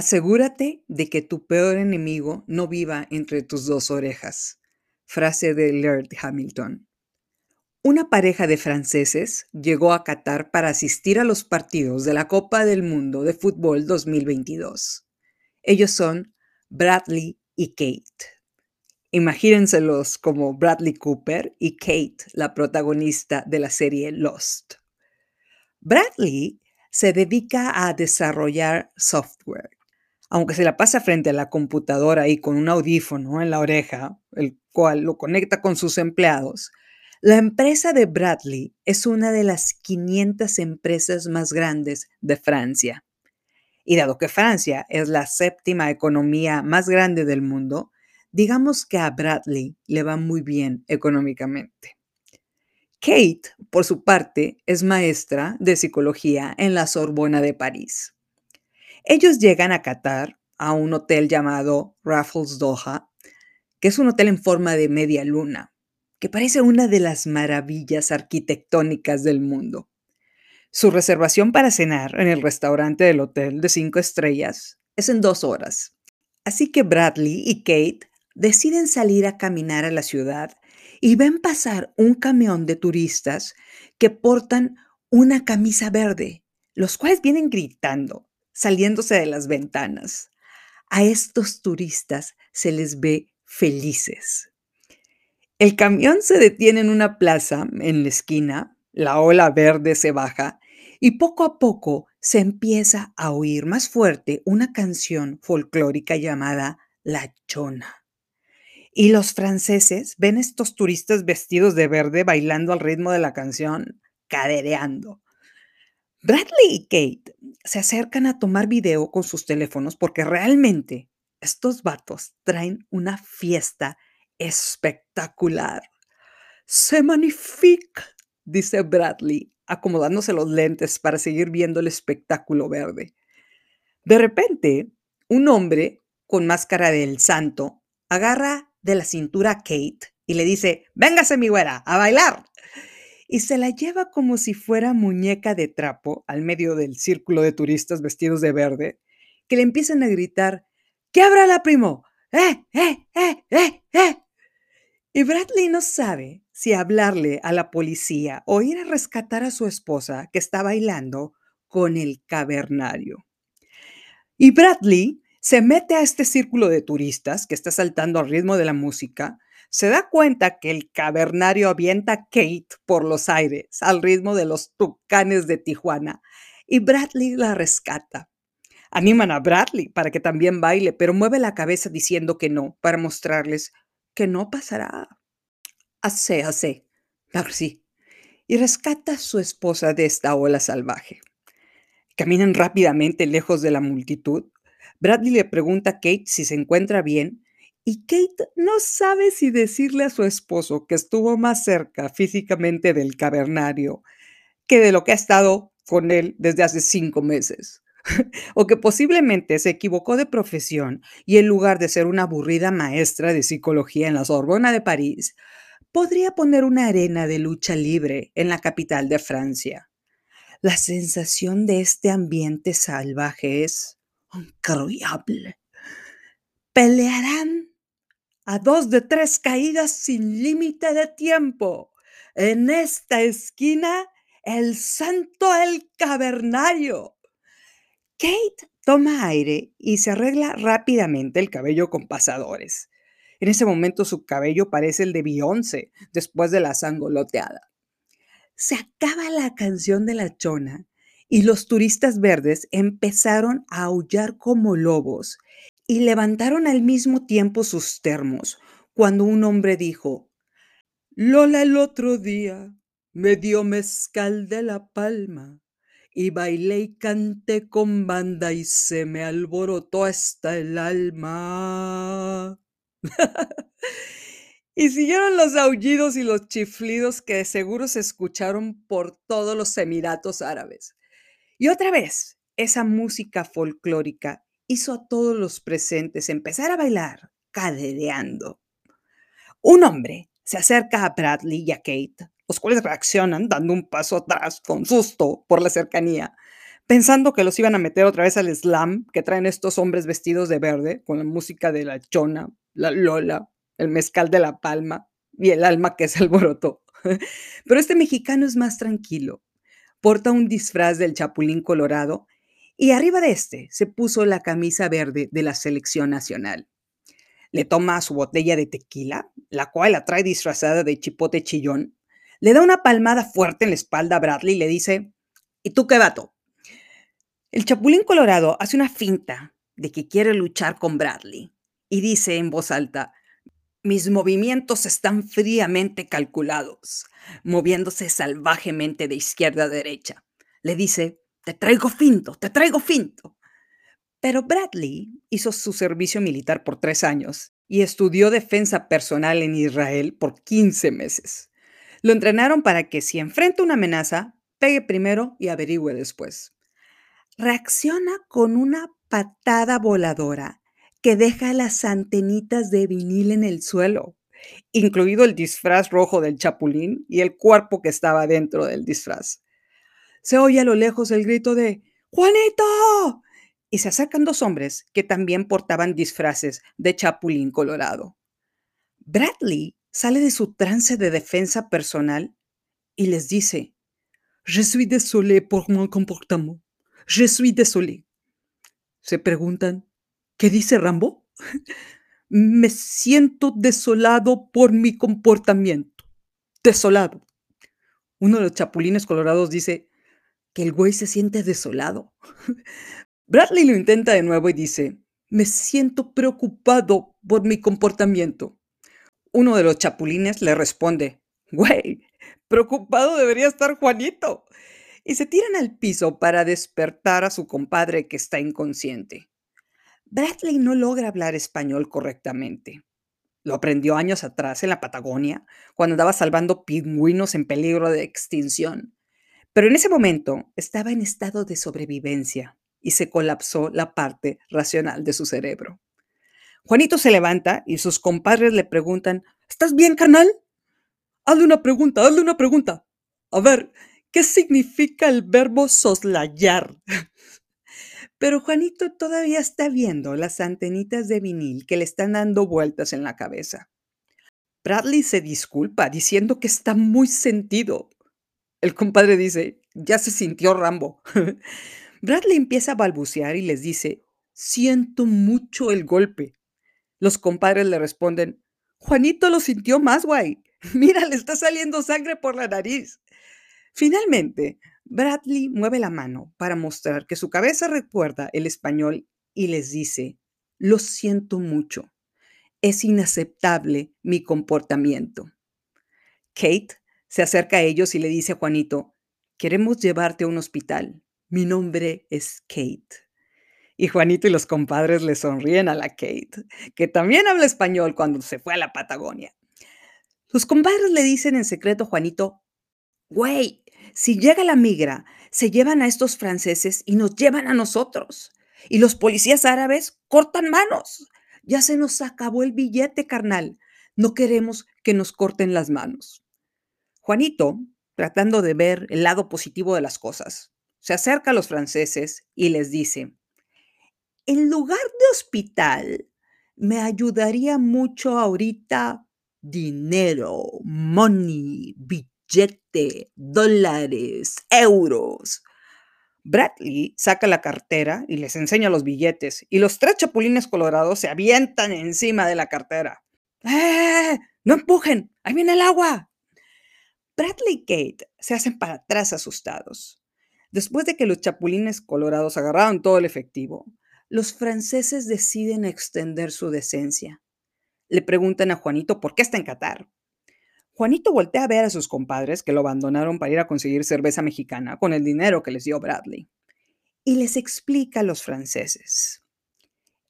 Asegúrate de que tu peor enemigo no viva entre tus dos orejas. Frase de Laird Hamilton. Una pareja de franceses llegó a Qatar para asistir a los partidos de la Copa del Mundo de Fútbol 2022. Ellos son Bradley y Kate. Imagínenselos como Bradley Cooper y Kate, la protagonista de la serie Lost. Bradley se dedica a desarrollar software aunque se la pasa frente a la computadora y con un audífono en la oreja, el cual lo conecta con sus empleados, la empresa de Bradley es una de las 500 empresas más grandes de Francia. Y dado que Francia es la séptima economía más grande del mundo, digamos que a Bradley le va muy bien económicamente. Kate, por su parte, es maestra de psicología en la Sorbona de París. Ellos llegan a Qatar, a un hotel llamado Raffles Doha, que es un hotel en forma de media luna, que parece una de las maravillas arquitectónicas del mundo. Su reservación para cenar en el restaurante del hotel de cinco estrellas es en dos horas. Así que Bradley y Kate deciden salir a caminar a la ciudad y ven pasar un camión de turistas que portan una camisa verde, los cuales vienen gritando saliéndose de las ventanas. A estos turistas se les ve felices. El camión se detiene en una plaza en la esquina, la ola verde se baja y poco a poco se empieza a oír más fuerte una canción folclórica llamada La Chona. Y los franceses ven estos turistas vestidos de verde bailando al ritmo de la canción, cadereando. Bradley y Kate se acercan a tomar video con sus teléfonos porque realmente estos vatos traen una fiesta espectacular. Se magnifique, dice Bradley, acomodándose los lentes para seguir viendo el espectáculo verde. De repente, un hombre con máscara del santo agarra de la cintura a Kate y le dice, véngase mi güera, a bailar y se la lleva como si fuera muñeca de trapo al medio del círculo de turistas vestidos de verde, que le empiezan a gritar, ¡Que abra la primo! ¡Eh, eh, eh, eh, eh! Y Bradley no sabe si hablarle a la policía o ir a rescatar a su esposa que está bailando con el cavernario. Y Bradley se mete a este círculo de turistas que está saltando al ritmo de la música se da cuenta que el cavernario avienta a Kate por los aires al ritmo de los tucanes de Tijuana y Bradley la rescata. Animan a Bradley para que también baile, pero mueve la cabeza diciendo que no, para mostrarles que no pasará. Hace, hace, merci. Y rescata a su esposa de esta ola salvaje. Caminan rápidamente lejos de la multitud. Bradley le pregunta a Kate si se encuentra bien y Kate no sabe si decirle a su esposo que estuvo más cerca físicamente del cavernario que de lo que ha estado con él desde hace cinco meses. o que posiblemente se equivocó de profesión y en lugar de ser una aburrida maestra de psicología en la Sorbona de París, podría poner una arena de lucha libre en la capital de Francia. La sensación de este ambiente salvaje es increíble. Pelearán a dos de tres caídas sin límite de tiempo. En esta esquina, el santo el cavernario. Kate toma aire y se arregla rápidamente el cabello con pasadores. En ese momento su cabello parece el de Beyoncé después de la sangoloteada. Se acaba la canción de la chona y los turistas verdes empezaron a aullar como lobos y levantaron al mismo tiempo sus termos, cuando un hombre dijo, Lola el otro día me dio mezcal de la palma y bailé y canté con banda y se me alborotó hasta el alma. y siguieron los aullidos y los chiflidos que de seguro se escucharon por todos los Emiratos Árabes. Y otra vez, esa música folclórica hizo a todos los presentes empezar a bailar, cadereando. Un hombre se acerca a Bradley y a Kate, los cuales reaccionan dando un paso atrás con susto por la cercanía. pensando que los iban a meter otra vez al slam que traen estos hombres vestidos de verde, con la música de la chona, la lola, el mezcal de la palma y el alma que se alborotó. Pero este mexicano es más tranquilo. Porta un disfraz del chapulín colorado y arriba de este se puso la camisa verde de la selección nacional. Le toma su botella de tequila, la cual la trae disfrazada de chipote chillón, le da una palmada fuerte en la espalda a Bradley y le dice, ¿y tú qué vato? El Chapulín Colorado hace una finta de que quiere luchar con Bradley y dice en voz alta, mis movimientos están fríamente calculados, moviéndose salvajemente de izquierda a derecha. Le dice, te traigo finto, te traigo finto. Pero Bradley hizo su servicio militar por tres años y estudió defensa personal en Israel por 15 meses. Lo entrenaron para que si enfrenta una amenaza, pegue primero y averigüe después reacciona con una patada voladora que deja las antenitas de vinil en el suelo, incluido el disfraz rojo del chapulín y el cuerpo que estaba dentro del disfraz. Se oye a lo lejos el grito de ¡Juanito! Y se acercan dos hombres que también portaban disfraces de chapulín colorado. Bradley sale de su trance de defensa personal y les dice, Je suis désolé pour mon comportement. Je suis désolé. Se preguntan, ¿qué dice Rambo? Me siento desolado por mi comportamiento. Desolado. Uno de los chapulines colorados dice que el güey se siente desolado. Bradley lo intenta de nuevo y dice, me siento preocupado por mi comportamiento. Uno de los chapulines le responde, güey, preocupado debería estar Juanito y se tiran al piso para despertar a su compadre que está inconsciente. Bradley no logra hablar español correctamente. Lo aprendió años atrás en la Patagonia, cuando andaba salvando pingüinos en peligro de extinción. Pero en ese momento estaba en estado de sobrevivencia y se colapsó la parte racional de su cerebro. Juanito se levanta y sus compadres le preguntan, ¿Estás bien, canal? Hazle una pregunta, hazle una pregunta. A ver, ¿Qué significa el verbo soslayar? Pero Juanito todavía está viendo las antenitas de vinil que le están dando vueltas en la cabeza. Bradley se disculpa diciendo que está muy sentido. El compadre dice, ya se sintió Rambo. Bradley empieza a balbucear y les dice, siento mucho el golpe. Los compadres le responden, Juanito lo sintió más, guay. Mira, le está saliendo sangre por la nariz. Finalmente, Bradley mueve la mano para mostrar que su cabeza recuerda el español y les dice, lo siento mucho, es inaceptable mi comportamiento. Kate se acerca a ellos y le dice a Juanito, queremos llevarte a un hospital, mi nombre es Kate. Y Juanito y los compadres le sonríen a la Kate, que también habla español cuando se fue a la Patagonia. Los compadres le dicen en secreto a Juanito, Güey, si llega la migra, se llevan a estos franceses y nos llevan a nosotros. Y los policías árabes cortan manos. Ya se nos acabó el billete, carnal. No queremos que nos corten las manos. Juanito, tratando de ver el lado positivo de las cosas, se acerca a los franceses y les dice, en lugar de hospital, me ayudaría mucho ahorita dinero, money, billete dólares, euros. Bradley saca la cartera y les enseña los billetes, y los tres chapulines colorados se avientan encima de la cartera. ¡Eh! ¡No empujen! ¡Ahí viene el agua! Bradley y Kate se hacen para atrás asustados. Después de que los chapulines colorados agarraron todo el efectivo, los franceses deciden extender su decencia. Le preguntan a Juanito por qué está en Qatar. Juanito voltea a ver a sus compadres que lo abandonaron para ir a conseguir cerveza mexicana con el dinero que les dio Bradley. Y les explica a los franceses.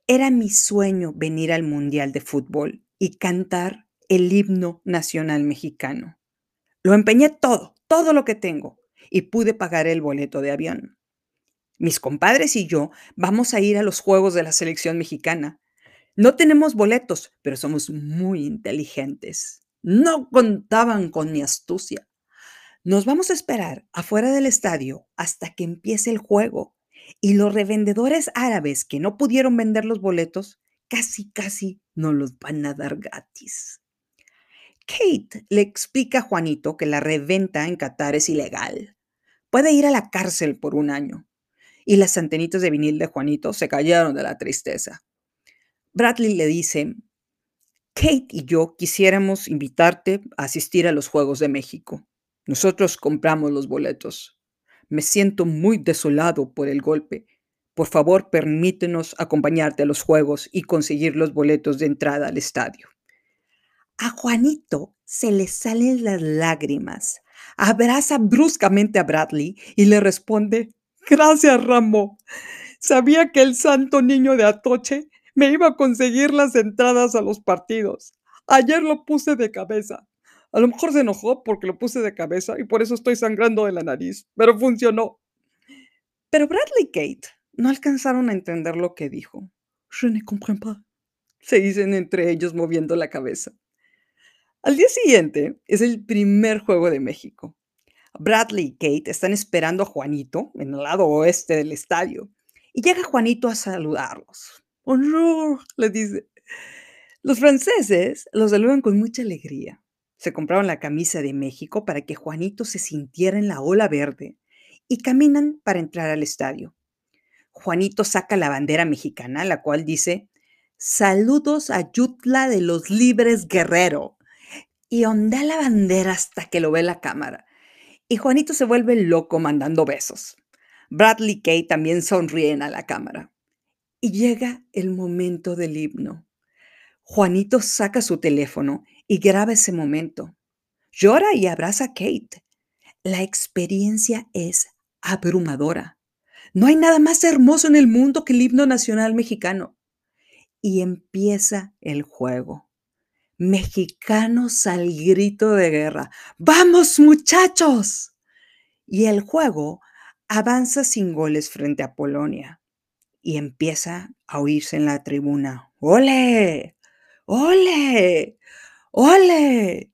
Era mi sueño venir al Mundial de Fútbol y cantar el himno nacional mexicano. Lo empeñé todo, todo lo que tengo, y pude pagar el boleto de avión. Mis compadres y yo vamos a ir a los Juegos de la Selección Mexicana. No tenemos boletos, pero somos muy inteligentes. No contaban con mi astucia. Nos vamos a esperar afuera del estadio hasta que empiece el juego Y los revendedores árabes que no pudieron vender los boletos, casi, casi no los van a dar gratis. Kate le explica a Juanito que la reventa en Qatar es ilegal. Puede ir a la cárcel por un año. Y las antenitas de vinil de Juanito se cayeron de la tristeza. Bradley le dice, Kate y yo quisiéramos invitarte a asistir a los Juegos de México. Nosotros compramos los boletos. Me siento muy desolado por el golpe. Por favor, permítenos acompañarte a los Juegos y conseguir los boletos de entrada al estadio. A Juanito se le salen las lágrimas. Abraza bruscamente a Bradley y le responde, Gracias, Rambo. Sabía que el santo niño de Atoche me iba a conseguir las entradas a los partidos. Ayer lo puse de cabeza. A lo mejor se enojó porque lo puse de cabeza y por eso estoy sangrando de la nariz, pero funcionó. Pero Bradley y Kate no alcanzaron a entender lo que dijo. Je ne comprends pas. Se dicen entre ellos moviendo la cabeza. Al día siguiente es el primer juego de México. Bradley y Kate están esperando a Juanito en el lado oeste del estadio y llega Juanito a saludarlos. Bonjour, les dice. Los franceses los saludan con mucha alegría. Se compraron la camisa de México para que Juanito se sintiera en la ola verde y caminan para entrar al estadio. Juanito saca la bandera mexicana, la cual dice, Saludos a Yutla de los Libres Guerrero. Y ondea la bandera hasta que lo ve la cámara. Y Juanito se vuelve loco mandando besos. Bradley y Kate también sonríen a la cámara. Y llega el momento del himno. Juanito saca su teléfono y graba ese momento. Llora y abraza a Kate. La experiencia es abrumadora. No hay nada más hermoso en el mundo que el himno nacional mexicano. Y empieza el juego. Mexicanos al grito de guerra. ¡Vamos muchachos! Y el juego avanza sin goles frente a Polonia y empieza a oírse en la tribuna, ¡ole! ¡ole! ¡ole!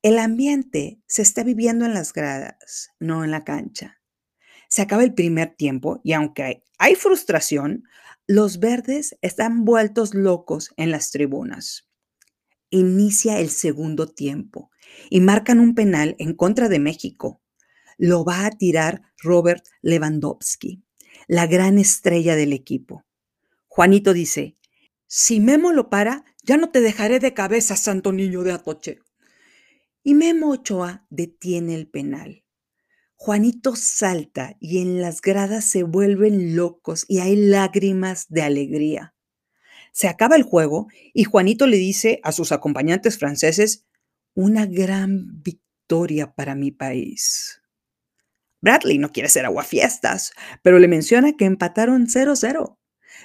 El ambiente se está viviendo en las gradas, no en la cancha. Se acaba el primer tiempo y aunque hay frustración, los verdes están vueltos locos en las tribunas. Inicia el segundo tiempo y marcan un penal en contra de México. Lo va a tirar Robert Lewandowski la gran estrella del equipo. Juanito dice, si Memo lo para, ya no te dejaré de cabeza, santo niño de Atoche. Y Memo Ochoa detiene el penal. Juanito salta y en las gradas se vuelven locos y hay lágrimas de alegría. Se acaba el juego y Juanito le dice a sus acompañantes franceses, una gran victoria para mi país. Bradley no quiere ser aguafiestas, pero le menciona que empataron 0-0.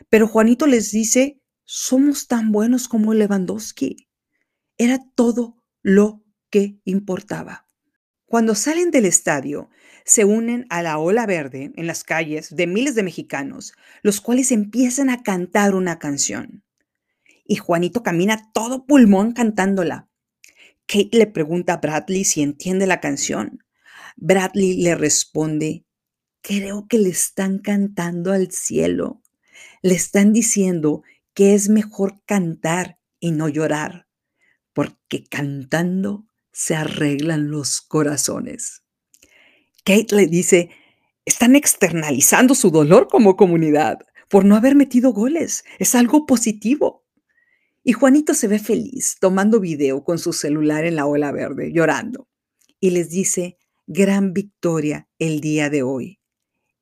Pero Juanito les dice, somos tan buenos como Lewandowski. Era todo lo que importaba. Cuando salen del estadio, se unen a la ola verde en las calles de miles de mexicanos, los cuales empiezan a cantar una canción. Y Juanito camina todo pulmón cantándola. Kate le pregunta a Bradley si entiende la canción. Bradley le responde, creo que le están cantando al cielo. Le están diciendo que es mejor cantar y no llorar, porque cantando se arreglan los corazones. Kate le dice, están externalizando su dolor como comunidad por no haber metido goles. Es algo positivo. Y Juanito se ve feliz tomando video con su celular en la ola verde, llorando. Y les dice, gran victoria el día de hoy.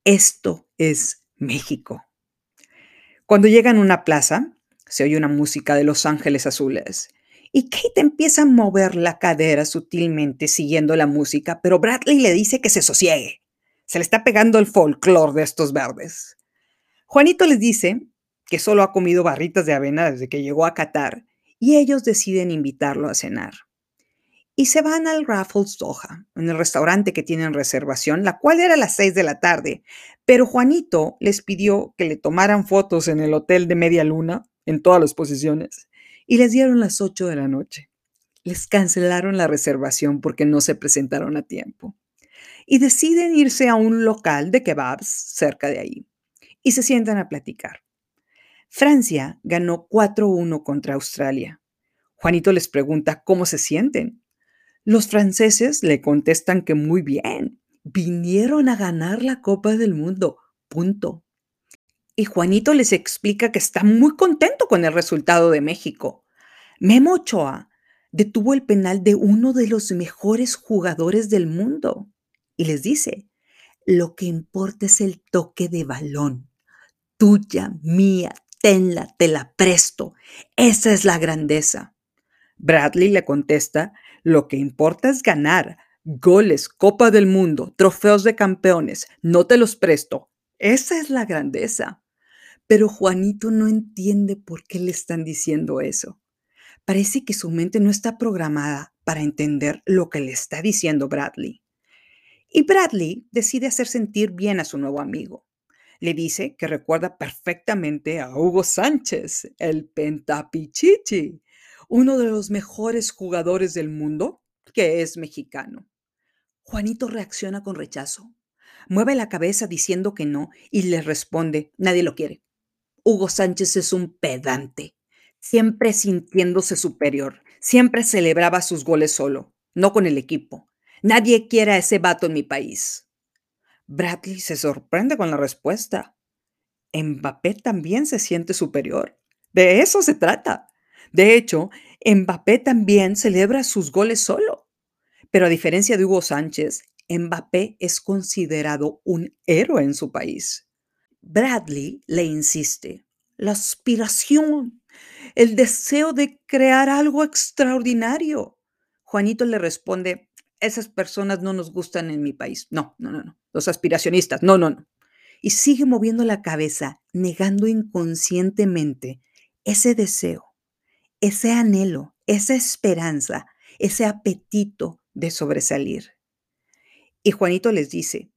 Esto es México. Cuando llegan a una plaza, se oye una música de Los Ángeles Azules y Kate empieza a mover la cadera sutilmente siguiendo la música, pero Bradley le dice que se sosiegue. Se le está pegando el folclore de estos verdes. Juanito les dice que solo ha comido barritas de avena desde que llegó a Qatar y ellos deciden invitarlo a cenar y se van al Raffles Doha, en el restaurante que tienen reservación, la cual era a las 6 de la tarde. Pero Juanito les pidió que le tomaran fotos en el hotel de media luna, en todas las posiciones, y les dieron las 8 de la noche. Les cancelaron la reservación porque no se presentaron a tiempo. Y deciden irse a un local de kebabs cerca de ahí. y se sientan a platicar. Francia ganó 4-1 contra Australia. Juanito les pregunta cómo se sienten. Los franceses le contestan que muy bien, vinieron a ganar la Copa del Mundo, punto. Y Juanito les explica que está muy contento con el resultado de México. Memo Ochoa detuvo el penal de uno de los mejores jugadores del mundo y les dice, lo que importa es el toque de balón. Tuya, mía, tenla, te la presto. Esa es la grandeza. Bradley le contesta, lo que importa es ganar. Goles, Copa del Mundo, trofeos de campeones, no te los presto. Esa es la grandeza. Pero Juanito no entiende por qué le están diciendo eso. Parece que su mente no está programada para entender lo que le está diciendo Bradley. Y Bradley decide hacer sentir bien a su nuevo amigo. Le dice que recuerda perfectamente a Hugo Sánchez, el Pentapichichi, uno de los mejores jugadores del mundo, que es mexicano. Juanito reacciona con rechazo. Mueve la cabeza diciendo que no y le responde, nadie lo quiere. Hugo Sánchez es un pedante, siempre sintiéndose superior, siempre celebraba sus goles solo, no con el equipo. Nadie quiere a ese vato en mi país. Bradley se sorprende con la respuesta. Mbappé también se siente superior. De eso se trata. De hecho, Mbappé también celebra sus goles solo. Pero a diferencia de Hugo Sánchez, Mbappé es considerado un héroe en su país. Bradley le insiste, la aspiración, el deseo de crear algo extraordinario. Juanito le responde, esas personas no nos gustan en mi país. No, no, no, no. Los aspiracionistas, no, no, no. Y sigue moviendo la cabeza, negando inconscientemente ese deseo, ese anhelo, esa esperanza, ese apetito de sobresalir. Y Juanito les dice,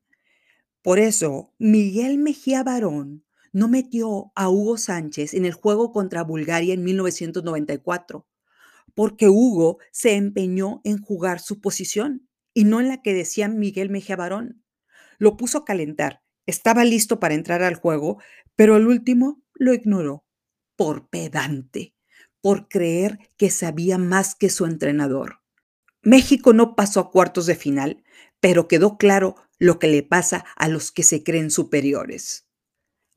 por eso Miguel Mejía Barón no metió a Hugo Sánchez en el juego contra Bulgaria en 1994 porque Hugo se empeñó en jugar su posición y no en la que decía Miguel Mejía Barón. Lo puso a calentar, estaba listo para entrar al juego, pero el último lo ignoró por pedante, por creer que sabía más que su entrenador. México no pasó a cuartos de final, pero quedó claro lo que le pasa a los que se creen superiores.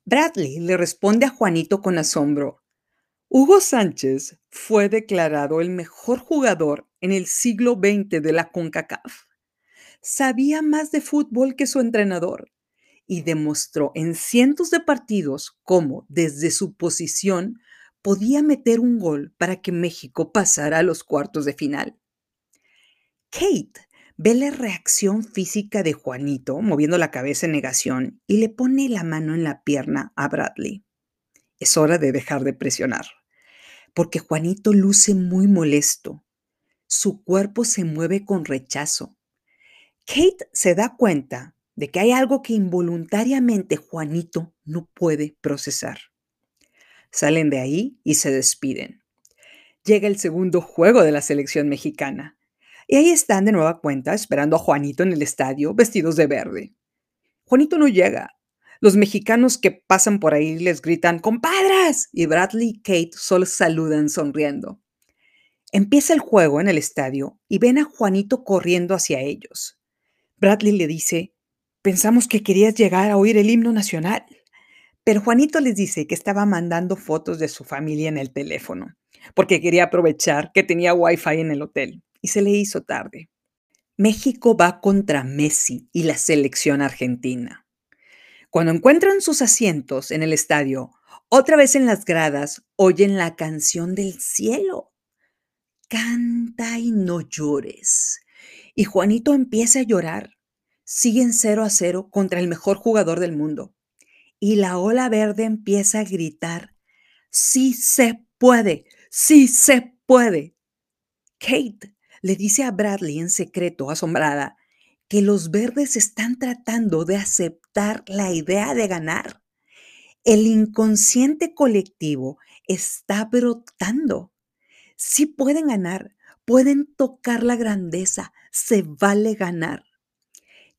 Bradley le responde a Juanito con asombro. Hugo Sánchez fue declarado el mejor jugador en el siglo XX de la CONCACAF. Sabía más de fútbol que su entrenador y demostró en cientos de partidos cómo desde su posición podía meter un gol para que México pasara a los cuartos de final. Kate ve la reacción física de Juanito moviendo la cabeza en negación y le pone la mano en la pierna a Bradley. Es hora de dejar de presionar porque Juanito luce muy molesto. Su cuerpo se mueve con rechazo. Kate se da cuenta de que hay algo que involuntariamente Juanito no puede procesar. Salen de ahí y se despiden. Llega el segundo juego de la selección mexicana. Y ahí están de nueva cuenta esperando a Juanito en el estadio vestidos de verde. Juanito no llega, los mexicanos que pasan por ahí les gritan, compadres, y Bradley y Kate solo saludan sonriendo. Empieza el juego en el estadio y ven a Juanito corriendo hacia ellos. Bradley le dice, pensamos que querías llegar a oír el himno nacional. Pero Juanito les dice que estaba mandando fotos de su familia en el teléfono, porque quería aprovechar que tenía wifi en el hotel y se le hizo tarde. México va contra Messi y la selección argentina. Cuando encuentran sus asientos en el estadio, otra vez en las gradas, oyen la canción del cielo. Canta y no llores. Y Juanito empieza a llorar. Siguen 0 a 0 contra el mejor jugador del mundo. Y la ola verde empieza a gritar, sí se puede, sí se puede. Kate le dice a Bradley en secreto, asombrada, que los verdes están tratando de aceptar la idea de ganar. El inconsciente colectivo está brotando. Si pueden ganar, pueden tocar la grandeza, se vale ganar.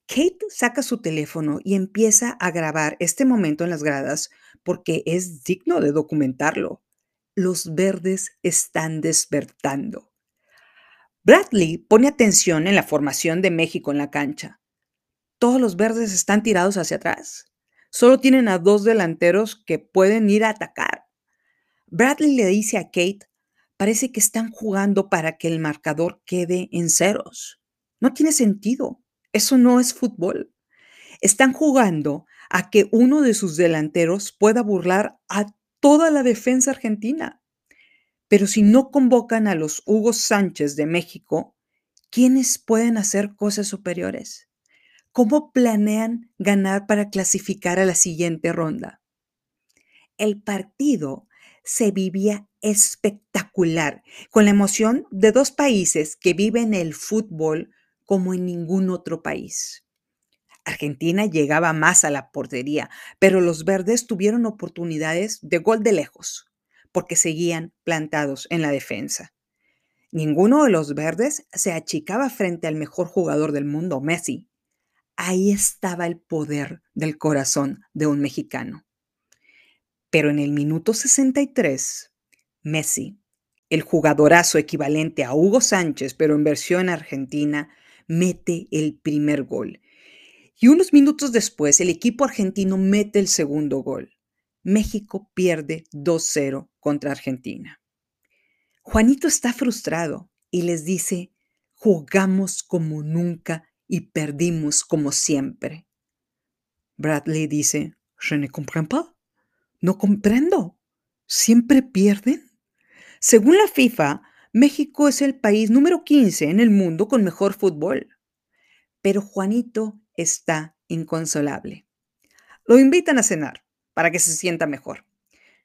Kate saca su teléfono y empieza a grabar este momento en las gradas porque es digno de documentarlo. Los verdes están despertando. Bradley pone atención en la formación de México en la cancha. Todos los verdes están tirados hacia atrás. Solo tienen a dos delanteros que pueden ir a atacar. Bradley le dice a Kate, parece que están jugando para que el marcador quede en ceros. No tiene sentido. Eso no es fútbol. Están jugando a que uno de sus delanteros pueda burlar a toda la defensa argentina. Pero si no convocan a los Hugo Sánchez de México, ¿quiénes pueden hacer cosas superiores? ¿Cómo planean ganar para clasificar a la siguiente ronda? El partido se vivía espectacular, con la emoción de dos países que viven el fútbol como en ningún otro país. Argentina llegaba más a la portería, pero los verdes tuvieron oportunidades de gol de lejos, porque seguían plantados en la defensa. Ninguno de los verdes se achicaba frente al mejor jugador del mundo, Messi. Ahí estaba el poder del corazón de un mexicano. Pero en el minuto 63, Messi, el jugadorazo equivalente a Hugo Sánchez, pero en versión argentina, mete el primer gol. Y unos minutos después, el equipo argentino mete el segundo gol. México pierde 2-0 contra Argentina. Juanito está frustrado y les dice, jugamos como nunca y perdimos como siempre. Bradley dice, je ne comprends pas. No comprendo. ¿Siempre pierden? Según la FIFA, México es el país número 15 en el mundo con mejor fútbol. Pero Juanito está inconsolable. Lo invitan a cenar para que se sienta mejor.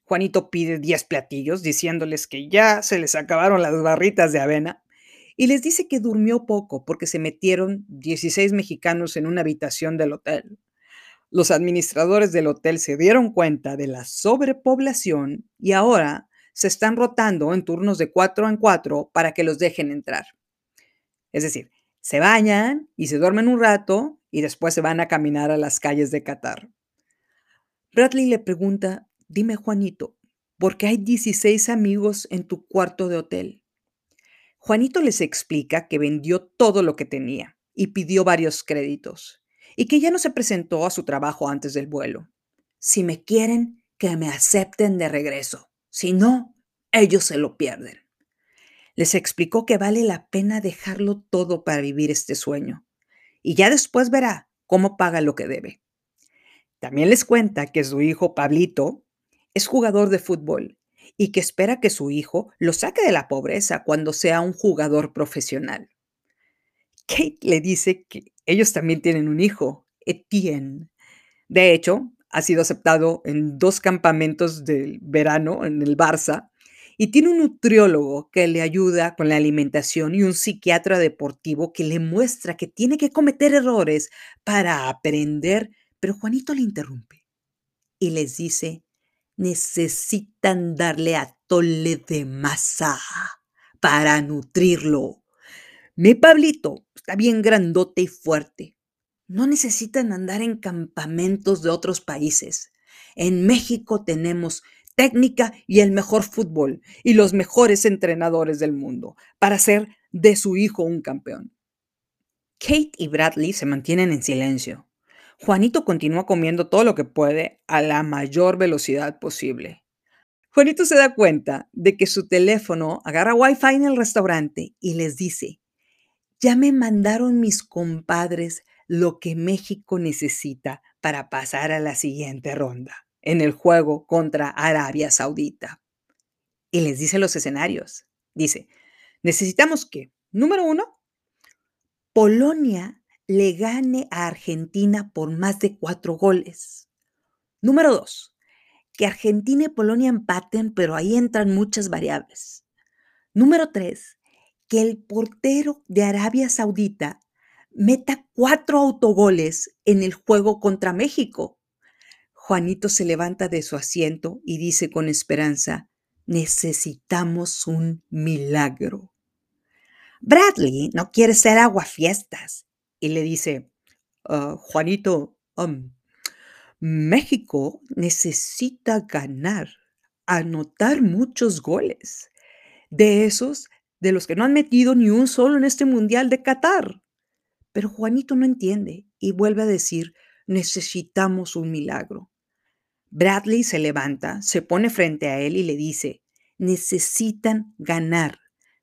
Juanito pide 10 platillos diciéndoles que ya se les acabaron las barritas de avena y les dice que durmió poco porque se metieron 16 mexicanos en una habitación del hotel. Los administradores del hotel se dieron cuenta de la sobrepoblación y ahora se están rotando en turnos de cuatro en cuatro para que los dejen entrar. Es decir, se bañan y se duermen un rato y después se van a caminar a las calles de Qatar. Bradley le pregunta, dime Juanito, ¿por qué hay 16 amigos en tu cuarto de hotel? Juanito les explica que vendió todo lo que tenía y pidió varios créditos y que ya no se presentó a su trabajo antes del vuelo. Si me quieren, que me acepten de regreso. Si no, ellos se lo pierden. Les explicó que vale la pena dejarlo todo para vivir este sueño y ya después verá cómo paga lo que debe. También les cuenta que su hijo Pablito es jugador de fútbol y que espera que su hijo lo saque de la pobreza cuando sea un jugador profesional. Kate le dice que ellos también tienen un hijo, Etienne. De hecho, ha sido aceptado en dos campamentos del verano en el Barça y tiene un nutriólogo que le ayuda con la alimentación y un psiquiatra deportivo que le muestra que tiene que cometer errores para aprender, pero Juanito le interrumpe y les dice, necesitan darle a tole de masa para nutrirlo. Mi Pablito está bien grandote y fuerte. No necesitan andar en campamentos de otros países. En México tenemos técnica y el mejor fútbol y los mejores entrenadores del mundo para hacer de su hijo un campeón. Kate y Bradley se mantienen en silencio. Juanito continúa comiendo todo lo que puede a la mayor velocidad posible. Juanito se da cuenta de que su teléfono agarra wifi en el restaurante y les dice, ya me mandaron mis compadres lo que México necesita para pasar a la siguiente ronda en el juego contra Arabia Saudita. Y les dice los escenarios. Dice, necesitamos que, número uno, Polonia le gane a Argentina por más de cuatro goles. Número dos, que Argentina y Polonia empaten, pero ahí entran muchas variables. Número tres, que el portero de Arabia Saudita meta cuatro autogoles en el juego contra México. Juanito se levanta de su asiento y dice con esperanza, necesitamos un milagro. Bradley no quiere ser aguafiestas y le dice, Ah, Juanito, am, México necesita ganar, anotar muchos goles, de esos de los que no han metido ni un solo en este Mundial de Qatar. Pero Juanito no entiende y vuelve a decir, necesitamos un milagro. Bradley se levanta, se pone frente a él y le dice, necesitan ganar,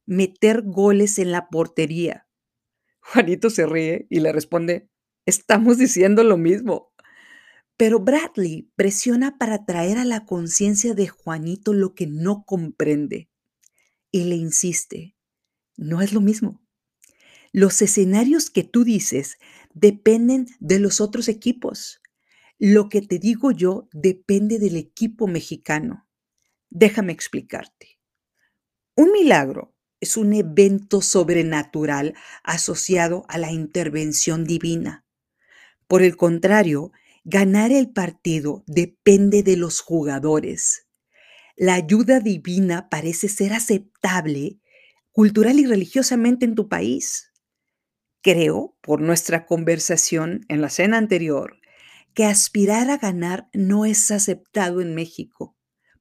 meter goles en la portería. Juanito se ríe y le responde, estamos diciendo lo mismo. Pero Bradley presiona para traer a la conciencia de Juanito lo que no comprende y le insiste, no es lo mismo. Los escenarios que tú dices dependen de los otros equipos. Lo que te digo yo depende del equipo mexicano. Déjame explicarte. Un milagro es un evento sobrenatural asociado a la intervención divina. Por el contrario, ganar el partido depende de los jugadores. La ayuda divina parece ser aceptable cultural y religiosamente en tu país. Creo, por nuestra conversación en la cena anterior, que aspirar a ganar no es aceptado en México.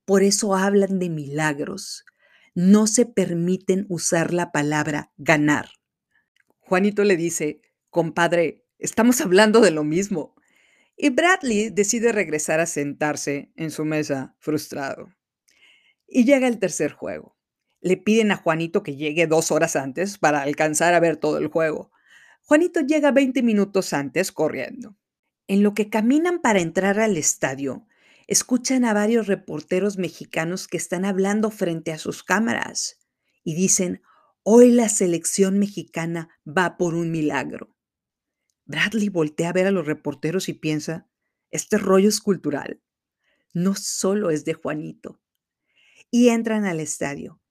Por eso hablan de milagros. No se permiten usar la palabra ganar. Juanito le dice, compadre, estamos hablando de lo mismo. Y Bradley decide regresar a sentarse en su mesa frustrado. Y llega el tercer juego. Le piden a Juanito que llegue dos horas antes para alcanzar a ver todo el juego. Juanito llega 20 minutos antes corriendo. En lo que caminan para entrar al estadio, escuchan a varios reporteros mexicanos que están hablando frente a sus cámaras y dicen, hoy la selección mexicana va por un milagro. Bradley voltea a ver a los reporteros y piensa, este rollo es cultural, no solo es de Juanito. Y entran al estadio.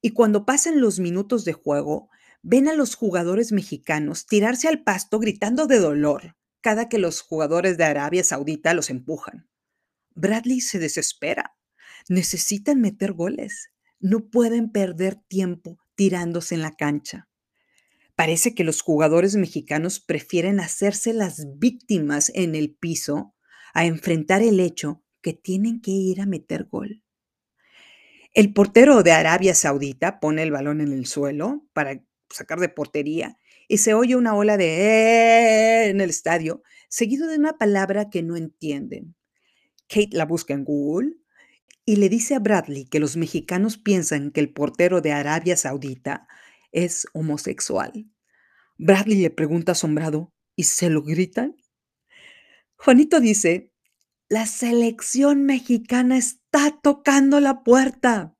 Y cuando pasan los minutos de juego, ven a los jugadores mexicanos tirarse al pasto gritando de dolor cada que los jugadores de Arabia Saudita los empujan. Bradley se desespera. Necesitan meter goles. No pueden perder tiempo tirándose en la cancha. Parece que los jugadores mexicanos prefieren hacerse las víctimas en el piso a enfrentar el hecho que tienen que ir a meter gol. El portero de Arabia Saudita pone el balón en el suelo para sacar de portería y se oye una ola de eh", en el estadio, seguido de una palabra que no entienden. Kate la busca en Google y le dice a Bradley que los mexicanos piensan que el portero de Arabia Saudita es homosexual. Bradley le pregunta asombrado, ¿y se lo gritan? Juanito dice, la selección mexicana está tocando la puerta.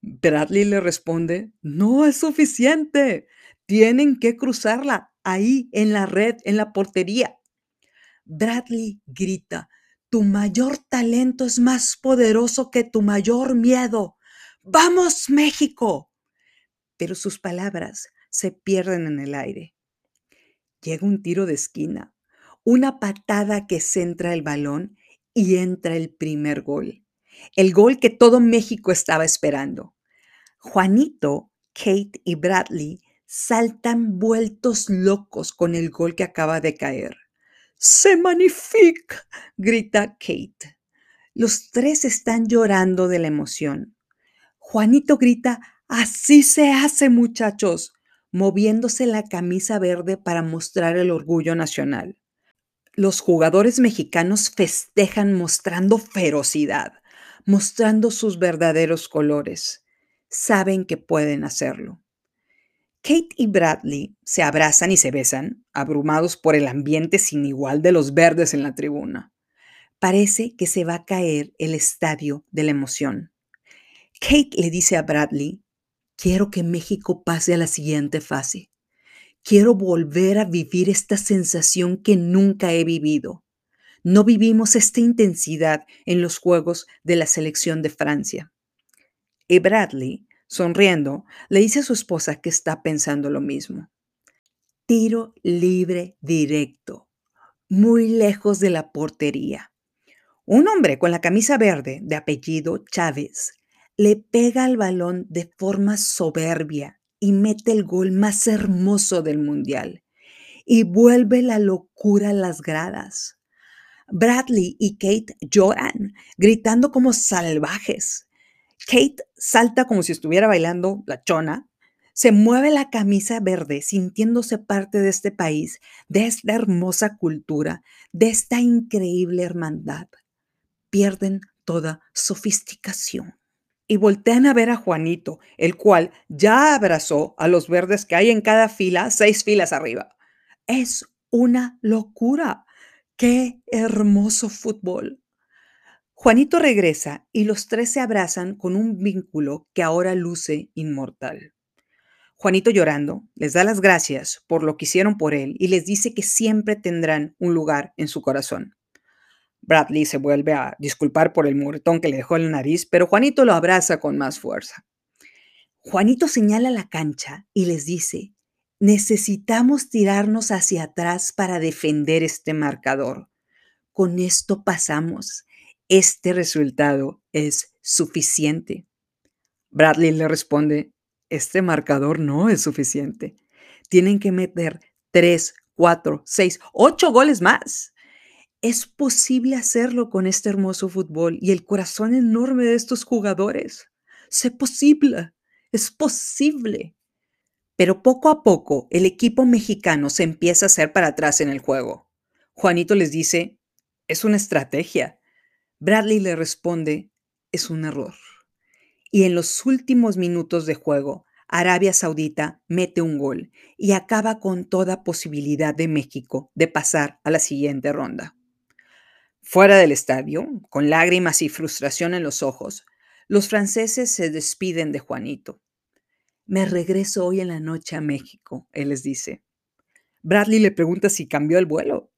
Bradley le responde, no es suficiente. Tienen que cruzarla ahí en la red, en la portería. Bradley grita, tu mayor talento es más poderoso que tu mayor miedo. ¡Vamos, México! Pero sus palabras se pierden en el aire. Llega un tiro de esquina, una patada que centra el balón y entra el primer gol. El gol que todo México estaba esperando. Juanito, Kate y Bradley saltan vueltos locos con el gol que acaba de caer. ¡Se magnifique! grita Kate. Los tres están llorando de la emoción. Juanito grita, así se hace muchachos, moviéndose la camisa verde para mostrar el orgullo nacional. Los jugadores mexicanos festejan mostrando ferocidad, mostrando sus verdaderos colores. Saben que pueden hacerlo. Kate y Bradley se abrazan y se besan, abrumados por el ambiente sin igual de los verdes en la tribuna. Parece que se va a caer el estadio de la emoción. Kate le dice a Bradley, quiero que México pase a la siguiente fase. Quiero volver a vivir esta sensación que nunca he vivido. No vivimos esta intensidad en los Juegos de la selección de Francia. Y Bradley Sonriendo, le dice a su esposa que está pensando lo mismo. Tiro libre directo, muy lejos de la portería. Un hombre con la camisa verde de apellido Chávez le pega al balón de forma soberbia y mete el gol más hermoso del mundial. y vuelve la locura a las gradas. Bradley y Kate lloran, gritando como salvajes. Kate salta como si estuviera bailando la chona, se mueve la camisa verde sintiéndose parte de este país, de esta hermosa cultura, de esta increíble hermandad. Pierden toda sofisticación y voltean a ver a Juanito, el cual ya abrazó a los verdes que hay en cada fila, seis filas arriba. Es una locura. ¡Qué hermoso fútbol! Juanito regresa y los tres se abrazan con un vínculo que ahora luce inmortal. Juanito llorando les da las gracias por lo que hicieron por él y les dice que siempre tendrán un lugar en su corazón. Bradley se vuelve a disculpar por el moretón que le dejó en la nariz, pero Juanito lo abraza con más fuerza. Juanito señala la cancha y les dice, necesitamos tirarnos hacia atrás para defender este marcador. Con esto pasamos. Este resultado es suficiente. Bradley le responde, este marcador no es suficiente. Tienen que meter tres, cuatro, seis, ocho goles más. Es posible hacerlo con este hermoso fútbol y el corazón enorme de estos jugadores. Es posible, es posible. Pero poco a poco el equipo mexicano se empieza a hacer para atrás en el juego. Juanito les dice, es una estrategia. Bradley le responde, es un error. Y en los últimos minutos de juego, Arabia Saudita mete un gol y acaba con toda posibilidad de México de pasar a la siguiente ronda. Fuera del estadio, con lágrimas y frustración en los ojos, los franceses se despiden de Juanito. Me regreso hoy en la noche a México, él les dice. Bradley le pregunta si cambió el vuelo.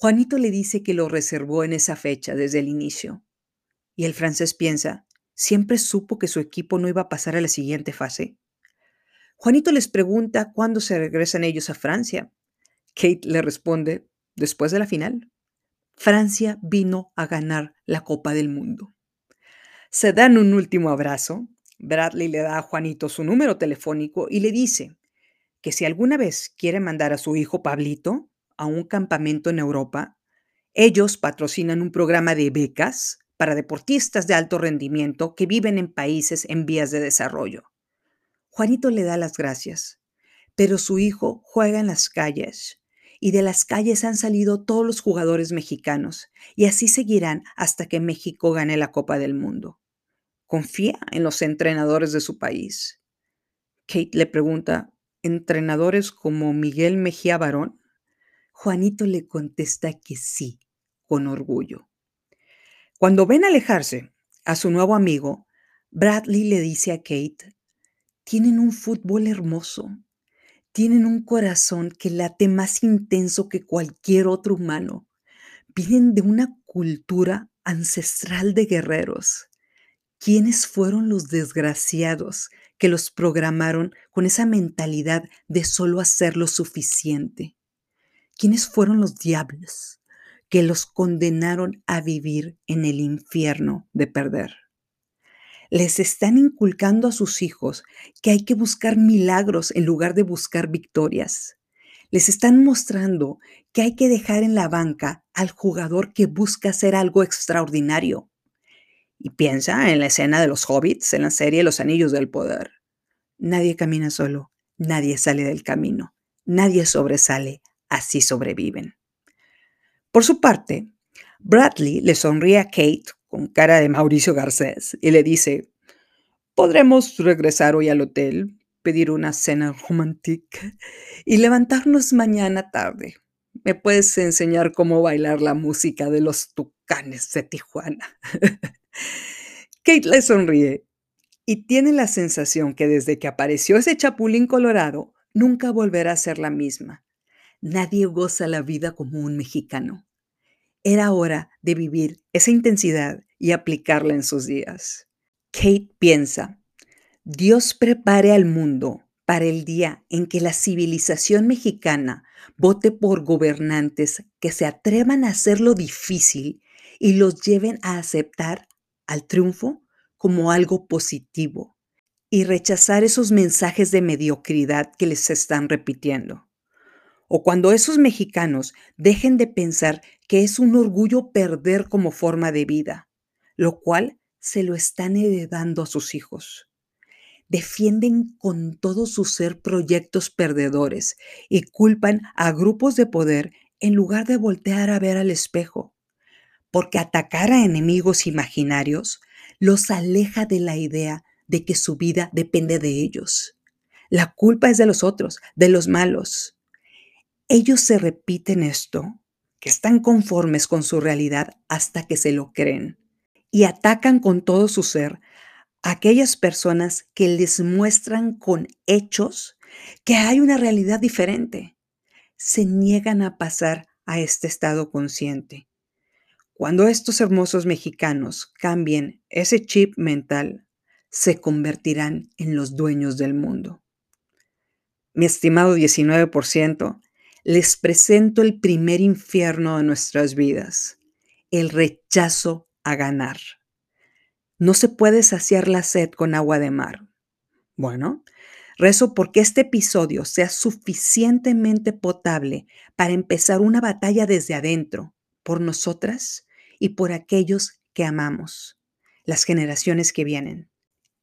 Juanito le dice que lo reservó en esa fecha desde el inicio. Y el francés piensa, ¿siempre supo que su equipo no iba a pasar a la siguiente fase? Juanito les pregunta cuándo se regresan ellos a Francia. Kate le responde, después de la final. Francia vino a ganar la Copa del Mundo. Se dan un último abrazo. Bradley le da a Juanito su número telefónico y le dice que si alguna vez quiere mandar a su hijo Pablito a un campamento en Europa, ellos patrocinan un programa de becas para deportistas de alto rendimiento que viven en países en vías de desarrollo. Juanito le da las gracias, pero su hijo juega en las calles y de las calles han salido todos los jugadores mexicanos y así seguirán hasta que México gane la Copa del Mundo. Confía en los entrenadores de su país. Kate le pregunta, ¿entrenadores como Miguel Mejía Barón? Juanito le contesta que sí, con orgullo. Cuando ven alejarse a su nuevo amigo, Bradley le dice a Kate, tienen un fútbol hermoso, tienen un corazón que late más intenso que cualquier otro humano. Vienen de una cultura ancestral de guerreros. ¿Quiénes fueron los desgraciados que los programaron con esa mentalidad de solo hacer lo suficiente? ¿Quiénes fueron los diablos que los condenaron a vivir en el infierno de perder? les están inculcando a sus hijos que hay que buscar milagros en lugar de buscar victorias. Les están mostrando que hay que dejar en la banca al jugador que busca hacer algo extraordinario. Y piensa en la escena de los hobbits en la serie Los Anillos del Poder. Nadie camina solo, nadie sale del camino, nadie sobresale, así sobreviven. Por su parte, Bradley le sonríe a Kate con cara de Mauricio Garcés y le dice, podremos regresar hoy al hotel, pedir una cena romántica y levantarnos mañana tarde. Me puedes enseñar cómo bailar la música de los tucanes de Tijuana. Kate le sonríe y tiene la sensación que desde que apareció ese chapulín colorado, nunca volverá a ser la misma. Nadie goza la vida como un mexicano. Era hora de vivir esa intensidad y aplicarla en sus días. Kate piensa, Dios prepare al mundo para el día en que la civilización mexicana vote por gobernantes que se atrevan a hacer lo difícil y los lleven a aceptar al triunfo como algo positivo y rechazar esos mensajes de mediocridad que les están repitiendo. O cuando esos mexicanos dejen de pensar que es un orgullo perder como forma de vida, lo cual se lo están heredando a sus hijos. Defienden con todo su ser proyectos perdedores y culpan a grupos de poder en lugar de voltear a ver al espejo, porque atacar a enemigos imaginarios los aleja de la idea de que su vida depende de ellos. La culpa es de los otros, de los malos. Ellos se repiten esto, que están conformes con su realidad hasta que se lo creen y atacan con todo su ser a aquellas personas que les muestran con hechos que hay una realidad diferente. Se niegan a pasar a este estado consciente. Cuando estos hermosos mexicanos cambien ese chip mental, se convertirán en los dueños del mundo. Mi estimado 19%, les presento el primer infierno de nuestras vidas, el rechazo a ganar. No se puede saciar la sed con agua de mar. Bueno, rezo porque este episodio sea suficientemente potable para empezar una batalla desde adentro, por nosotras y por aquellos que amamos, las generaciones que vienen.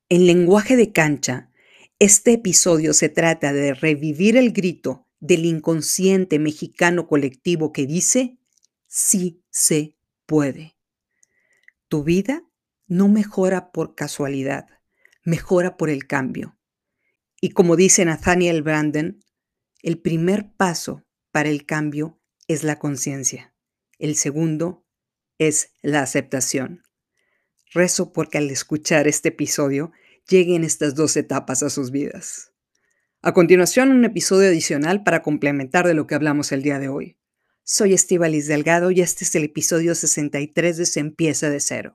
En lenguaje de cancha, este episodio se trata de revivir el grito del inconsciente mexicano colectivo que dice, sí se puede. Tu vida no mejora por casualidad, mejora por el cambio. Y como dice Nathaniel Branden, el primer paso para el cambio es la conciencia. El segundo es la aceptación. Rezo porque al escuchar este episodio lleguen estas dos etapas a sus vidas. A continuación, un episodio adicional para complementar de lo que hablamos el día de hoy. Soy Estivalis Delgado y este es el episodio 63 de Se empieza de cero.